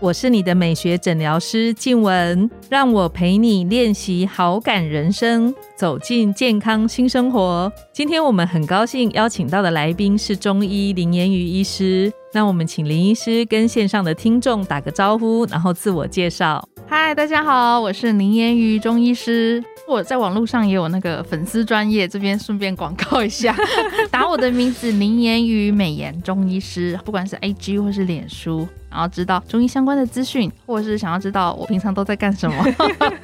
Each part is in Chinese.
我是你的美学诊疗师静雯，让我陪你练习好感人生，走进健康新生活。今天我们很高兴邀请到的来宾是中医林言瑜医师，那我们请林医师跟线上的听众打个招呼，然后自我介绍。嗨，大家好，我是林言瑜中医师。我在网络上也有那个粉丝专业，这边顺便广告一下，打我的名字林言瑜美颜中医师，不管是 A G 或是脸书。然后知道中医相关的资讯，或者是想要知道我平常都在干什么，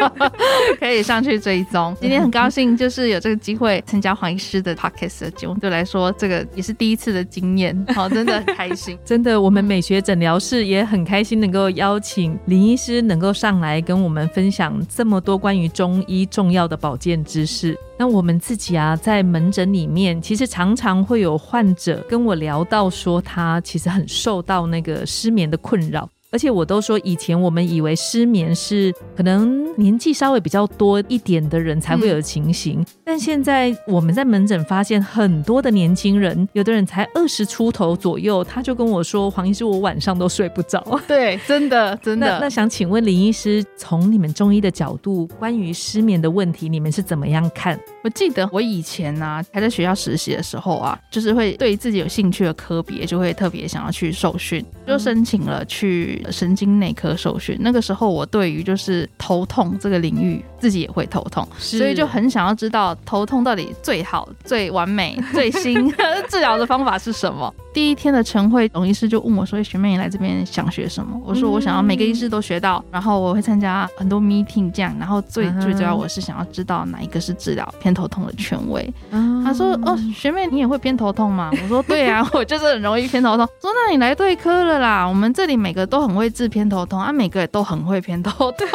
可以上去追踪。今天很高兴，就是有这个机会参加黄医师的 podcast 的节目，对来说这个也是第一次的经验，好，真的很开心。真的，我们美学诊疗室也很开心能够邀请林医师能够上来跟我们分享这么多关于中医重要的保健知识。那我们自己啊，在门诊里面，其实常常会有患者跟我聊到说，他其实很受到那个失眠的困扰。而且我都说，以前我们以为失眠是可能年纪稍微比较多一点的人才会有的情形，但现在我们在门诊发现很多的年轻人，有的人才二十出头左右，他就跟我说：“黄医师，我晚上都睡不着。”对，真的真的。那想请问林医师，从你们中医的角度，关于失眠的问题，你们是怎么样看？我记得我以前呢，还在学校实习的时候啊，就是会对自己有兴趣的科别，就会特别想要去受训，就申请了去。神经内科受训，那个时候我对于就是头痛这个领域自己也会头痛，所以就很想要知道头痛到底最好、最完美、最新 治疗的方法是什么。第一天的晨会，董医师就问我说：“学妹，你来这边想学什么？”我说：“我想要每个医师都学到，然后我会参加很多 meeting 这样，然后最最主要我是想要知道哪一个是治疗偏头痛的权威。”他说：“哦，学妹你也会偏头痛吗？”我说：“对啊，我就是很容易偏头痛。”说：“那你来对科了啦，我们这里每个都很会治偏头痛，啊，每个也都很会偏头痛。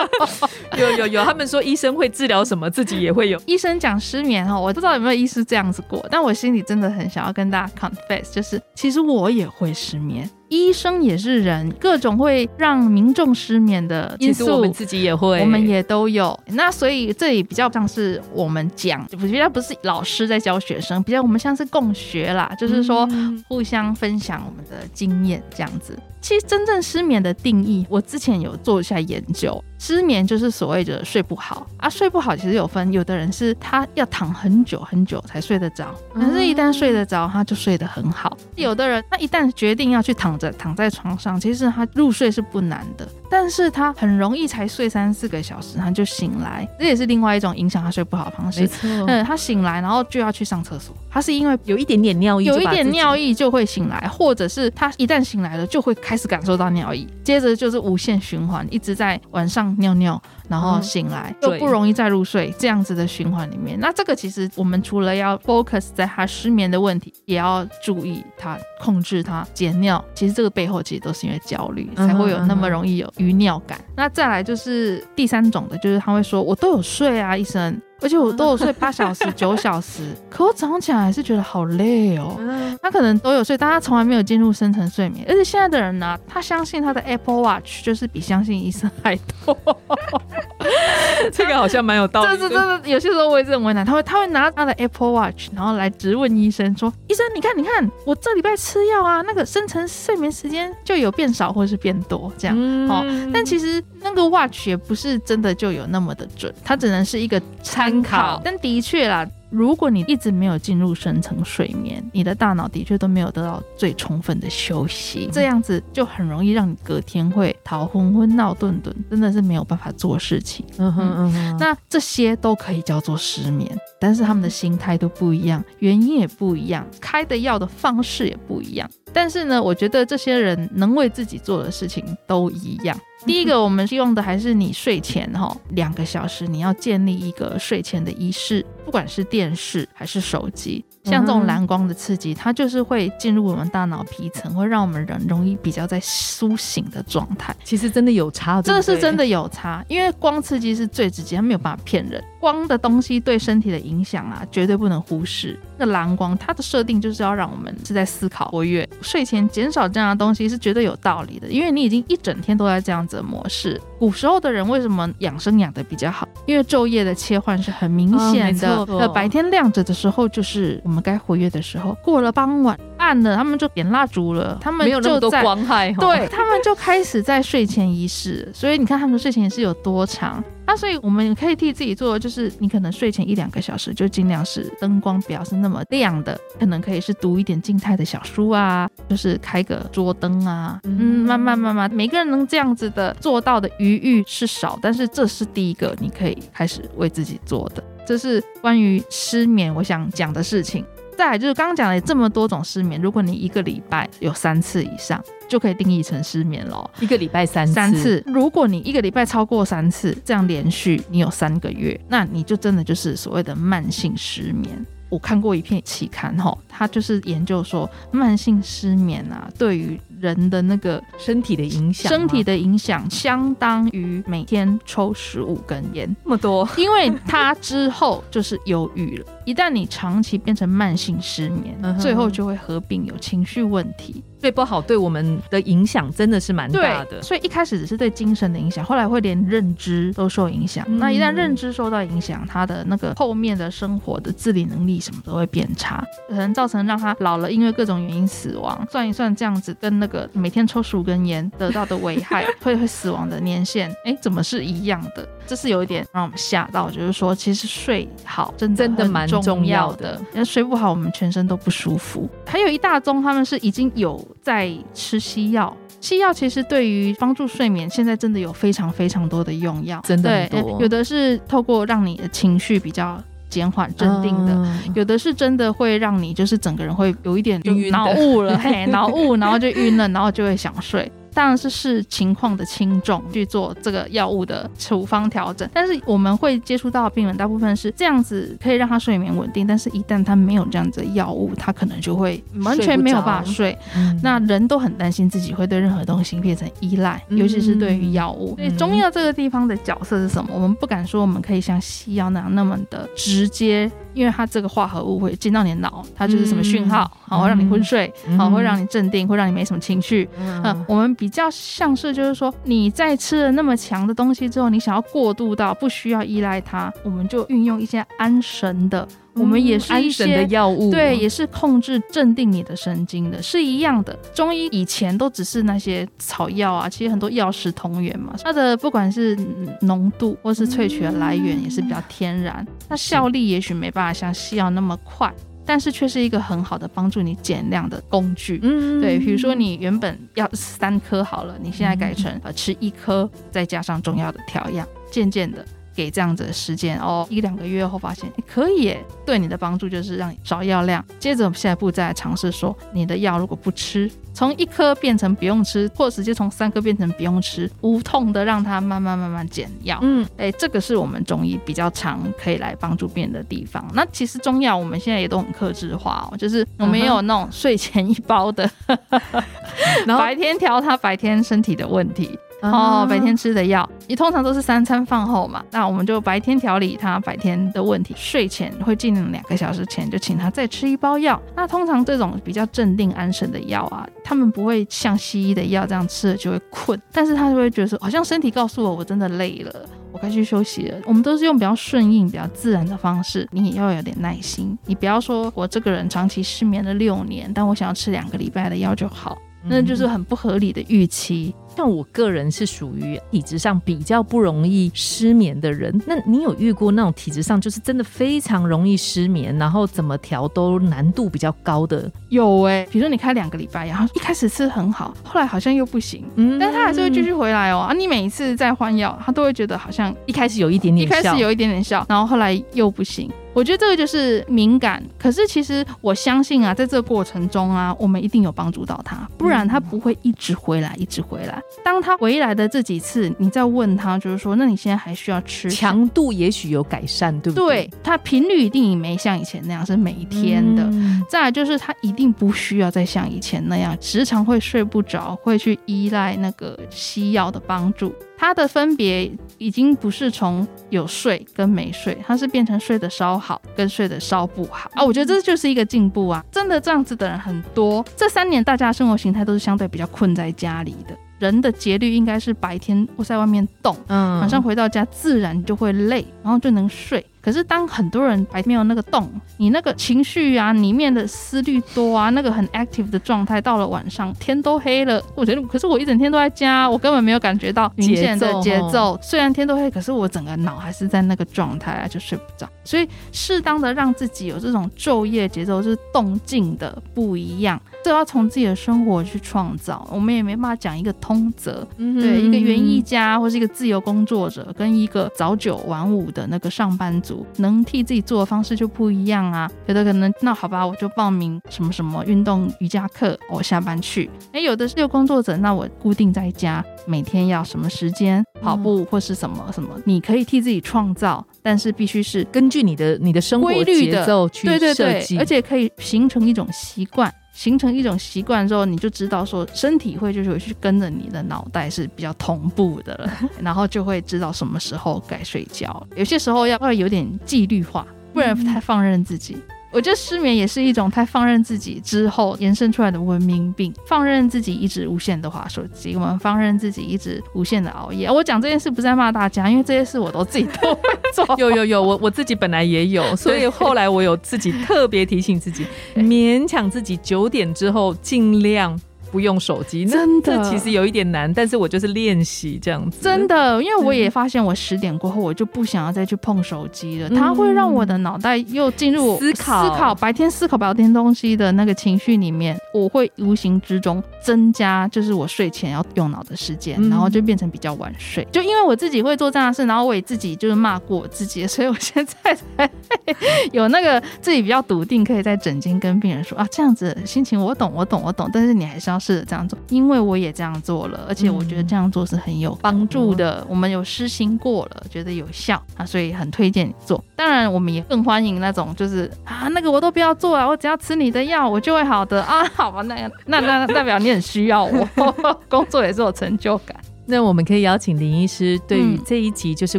有有有，他们说医生会治疗什么，自己也会有。医生讲失眠哈，我不知道有没有医师这样子过，但我心里真的很想要跟大家 confess。就是其实我也会失眠，医生也是人，各种会让民众失眠的因素，我们自己也会，我们也都有。那所以这里比较像是我们讲，比较不是老师在教学生，比较我们像是共学啦，就是说互相分享我们的经验这样子。其实真正失眠的定义，我之前有做一下研究。失眠就是所谓的睡不好啊，睡不好其实有分，有的人是他要躺很久很久才睡得着，可是一旦睡得着，他就睡得很好。有的人他一旦决定要去躺着躺在床上，其实他入睡是不难的。但是他很容易才睡三四个小时，他就醒来，这也是另外一种影响他睡不好的方式。没错，嗯，他醒来然后就要去上厕所，他是因为有一点点尿意，有一点尿意就会醒来，或者是他一旦醒来了就会开始感受到尿意，接着就是无限循环，一直在晚上尿尿。然后醒来就不容易再入睡，这样子的循环里面，那这个其实我们除了要 focus 在他失眠的问题，也要注意他控制他减尿。其实这个背后其实都是因为焦虑，才会有那么容易有余尿感。那再来就是第三种的，就是他会说我都有睡啊，医生。而且我都有睡八小时、九小时，可我早上起来还是觉得好累哦。他可能都有睡，但他从来没有进入深层睡眠。而且现在的人呢，他相信他的 Apple Watch 就是比相信医生还多。这个好像蛮有道理。这是真的，有些时候我也是很为难。他会他会拿他的 Apple Watch，然后来质问医生说：“医生，你看，你看，我这礼拜吃药啊，那个深层睡眠时间就有变少或是变多这样。”哦，但其实那个 Watch 也不是真的就有那么的准，它只能是一个参。参考，但的确啦，如果你一直没有进入深层睡眠，你的大脑的确都没有得到最充分的休息，这样子就很容易让你隔天会头昏昏、闹顿顿，真的是没有办法做事情。嗯哼嗯哼，那这些都可以叫做失眠，但是他们的心态都不一样，原因也不一样，开的药的方式也不一样。但是呢，我觉得这些人能为自己做的事情都一样。第一个，我们希望的还是你睡前哈两个小时，你要建立一个睡前的仪式，不管是电视还是手机，像这种蓝光的刺激，它就是会进入我们大脑皮层，会让我们人容易比较在苏醒的状态。其实真的有差，这个是真的有差，因为光刺激是最直接，它没有办法骗人。光的东西对身体的影响啊，绝对不能忽视。那蓝光它的设定就是要让我们是在思考活跃，睡前减少这样的东西是绝对有道理的，因为你已经一整天都在这样子的模式。古时候的人为什么养生养的比较好？因为昼夜的切换是很明显的。呃，白天亮着的时候就是我们该活跃的时候，过了傍晚暗了，他们就点蜡烛了，他们就在光害，对他们就开始在睡前仪式。所以你看他们的睡前仪式有多长。那所以我们可以替自己做，就是你可能睡前一两个小时，就尽量是灯光不要是那么亮的，可能可以是读一点静态的小书啊，就是开个桌灯啊，嗯，慢慢慢慢，每个人能这样子的做到的余裕是少，但是这是第一个你可以开始为自己做的，这是关于失眠我想讲的事情。再来就是刚刚讲了这么多种失眠，如果你一个礼拜有三次以上，就可以定义成失眠了。一个礼拜三三次，如果你一个礼拜超过三次，这样连续你有三个月，那你就真的就是所谓的慢性失眠。我看过一篇期刊，哈，他就是研究说慢性失眠啊，对于人的那个身体的影响，身体的影响相当于每天抽十五根烟那么多，因为他之后就是忧郁了。一旦你长期变成慢性失眠，最后就会合并有情绪问题。睡不好对我们的影响真的是蛮大的，所以一开始只是对精神的影响，后来会连认知都受影响。那一旦认知受到影响，他的那个后面的生活的自理能力什么都会变差，可能造成让他老了因为各种原因死亡。算一算这样子跟那个每天抽十五根烟得到的危害，会会死亡的年限，哎，怎么是一样的？这是有一点让我们吓到，就是说其实睡好真的真的蛮重要的，那睡不好我们全身都不舒服。还有一大宗他们是已经有。在吃西药，西药其实对于帮助睡眠，现在真的有非常非常多的用药，真的多。有的是透过让你的情绪比较减缓、镇定的，有的是真的会让你就是整个人会有一点脑雾了，嘿，脑雾，然后就晕了，然后就会想睡。当然是视情况的轻重去做这个药物的处方调整，但是我们会接触到的病人大部分是这样子，可以让他睡眠稳定，但是一旦他没有这样子的药物，他可能就会完全没有办法睡。那人都很担心自己会对任何东西变成依赖，尤其是对于药物。所以中药这个地方的角色是什么？我们不敢说我们可以像西药那样那么的直接。因为它这个化合物会进到你的脑，它就是什么讯号，好会让你昏睡，好会让你镇定，会让你没什么情绪。嗯，我们比较像是就是说你在吃了那么强的东西之后，你想要过渡到不需要依赖它，我们就运用一些安神的。我们也是一些药物，对，也是控制镇定你的神经的，是一样的。中医以前都只是那些草药啊，其实很多药食同源嘛。它的不管是浓度或是萃取的来源，也是比较天然。那效力也许没办法像西药那么快，但是却是一个很好的帮助你减量的工具。嗯，对，比如说你原本要三颗好了，你现在改成呃吃一颗，再加上中药的调养，渐渐的。给这样子的时间哦，一两个月后发现可以耶，对你的帮助就是让你少药量。接着下一步再尝试说，你的药如果不吃，从一颗变成不用吃，或直接从三颗变成不用吃，无痛的让它慢慢慢慢减药。嗯，哎，这个是我们中医比较常可以来帮助病人的地方。那其实中药我们现在也都很克制化哦，就是我们也有那种睡前一包的，然后 白天调他白天身体的问题。哦，白天吃的药，你通常都是三餐饭后嘛，那我们就白天调理他白天的问题，睡前会尽量两个小时前就请他再吃一包药。那通常这种比较镇定安神的药啊，他们不会像西医的药这样吃了就会困，但是他就会觉得说，好像身体告诉我我真的累了，我该去休息了。我们都是用比较顺应、比较自然的方式，你也要有点耐心，你不要说我这个人长期失眠了六年，但我想要吃两个礼拜的药就好。那就是很不合理的预期。像我个人是属于体质上比较不容易失眠的人。那你有遇过那种体质上就是真的非常容易失眠，然后怎么调都难度比较高的？有哎，比如说你开两个礼拜，然后一开始吃很好，后来好像又不行，嗯，但他还是会继续回来哦。啊，你每一次再换药，他都会觉得好像一开始有一点点，一开始有一点点效，然后后来又不行。我觉得这个就是敏感，可是其实我相信啊，在这个过程中啊，我们一定有帮助到他，不然他不会一直回来，一直回来。来。当他回来的这几次，你再问他，就是说，那你现在还需要吃？强度也许有改善，对不对？对，他频率一定没像以前那样是每天的。再来就是他一定不需要再像以前那样时常会睡不着，会去依赖那个西药的帮助。他的分别已经不是从有睡跟没睡，他是变成睡得稍好跟睡得稍不好啊。我觉得这就是一个进步啊！真的这样子的人很多。这三年大家生活形态都是相对比较困在家里的。人的节律应该是白天我在外面动，嗯，晚上回到家自然就会累，然后就能睡。可是当很多人白天没有那个动，你那个情绪啊，里面的思虑多啊，那个很 active 的状态，到了晚上天都黑了，我觉得，可是我一整天都在家，我根本没有感觉到明显的节奏。虽然天都黑，可是我整个脑还是在那个状态啊，就睡不着。所以适当的让自己有这种昼夜节奏是动静的不一样。这要从自己的生活去创造，我们也没办法讲一个通则。对，一个园艺家或是一个自由工作者，跟一个早九晚五的那个上班族，能替自己做的方式就不一样啊。有的可能，那好吧，我就报名什么什么运动瑜伽课，我下班去。哎，有的是有工作者，那我固定在家，每天要什么时间跑步或是什么什么，你可以替自己创造，但是必须是根据你的你的生活节奏去设计，而且可以形成一种习惯。形成一种习惯之后，你就知道说身体会就是去跟着你的脑袋是比较同步的了，然后就会知道什么时候该睡觉。有些时候要要有点纪律化，不然太放任自己。我觉得失眠也是一种太放任自己之后延伸出来的文明病。放任自己一直无限的划手机，我们放任自己一直无限的熬夜。我讲这件事不是在骂大家，因为这些事我都自己都会做。有有有，我我自己本来也有，所以后来我有自己特别提醒自己，勉强自己九点之后尽量。不用手机，真的其实有一点难，但是我就是练习这样子。真的，因为我也发现，我十点过后我就不想要再去碰手机了，它会让我的脑袋又进入思考、思考白天思考白天东西的那个情绪里面，我会无形之中增加，就是我睡前要用脑的时间，然后就变成比较晚睡。就因为我自己会做这样的事，然后我也自己就是骂过我自己，所以我现在才 有那个自己比较笃定，可以在诊间跟病人说啊，这样子心情我懂，我懂，我懂，但是你还是要。是这样做，因为我也这样做了，而且我觉得这样做是很有帮助的。我们有施行过了，觉得有效啊，所以很推荐你做。当然，我们也更欢迎那种就是啊，那个我都不要做啊，我只要吃你的药，我就会好的啊。好吧，那那那代表你很需要我，工作也是有成就感。那我们可以邀请林医师，对于这一集就是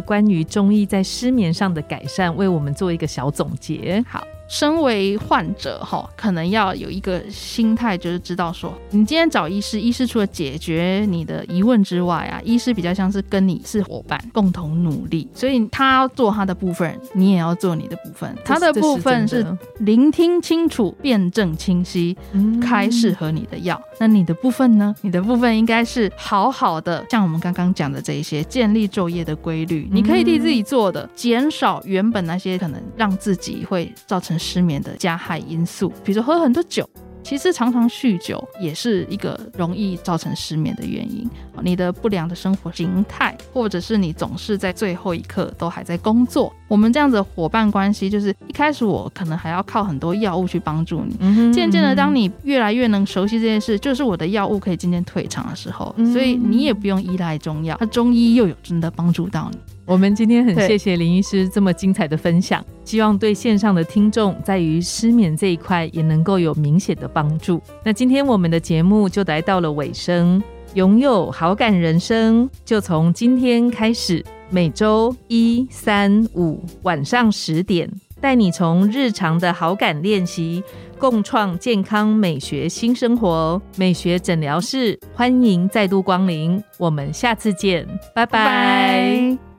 关于中医在失眠上的改善，为我们做一个小总结。好。身为患者哈，可能要有一个心态，就是知道说，你今天找医师，医师除了解决你的疑问之外啊，医师比较像是跟你是伙伴，共同努力。所以他要做他的部分，你也要做你的部分。他的部分是聆听清楚、辩证清晰，开适合你的药。那你的部分呢？你的部分应该是好好的，像我们刚刚讲的这一些，建立昼夜的规律。你可以替自己做的，减少原本那些可能让自己会造成。失眠的加害因素，比如说喝很多酒。其实常常酗酒也是一个容易造成失眠的原因。你的不良的生活形态，或者是你总是在最后一刻都还在工作。我们这样子伙伴关系，就是一开始我可能还要靠很多药物去帮助你，渐渐的，当你越来越能熟悉这件事，就是我的药物可以渐渐退场的时候，所以你也不用依赖中药，那中医又有真的帮助到你。我们今天很谢谢林医师这么精彩的分享，希望对线上的听众在于失眠这一块也能够有明显的帮助。那今天我们的节目就来到了尾声，拥有好感人生就从今天开始，每周一、三、五晚上十点，带你从日常的好感练习，共创健康美学新生活。美学诊疗室欢迎再度光临，我们下次见，拜拜。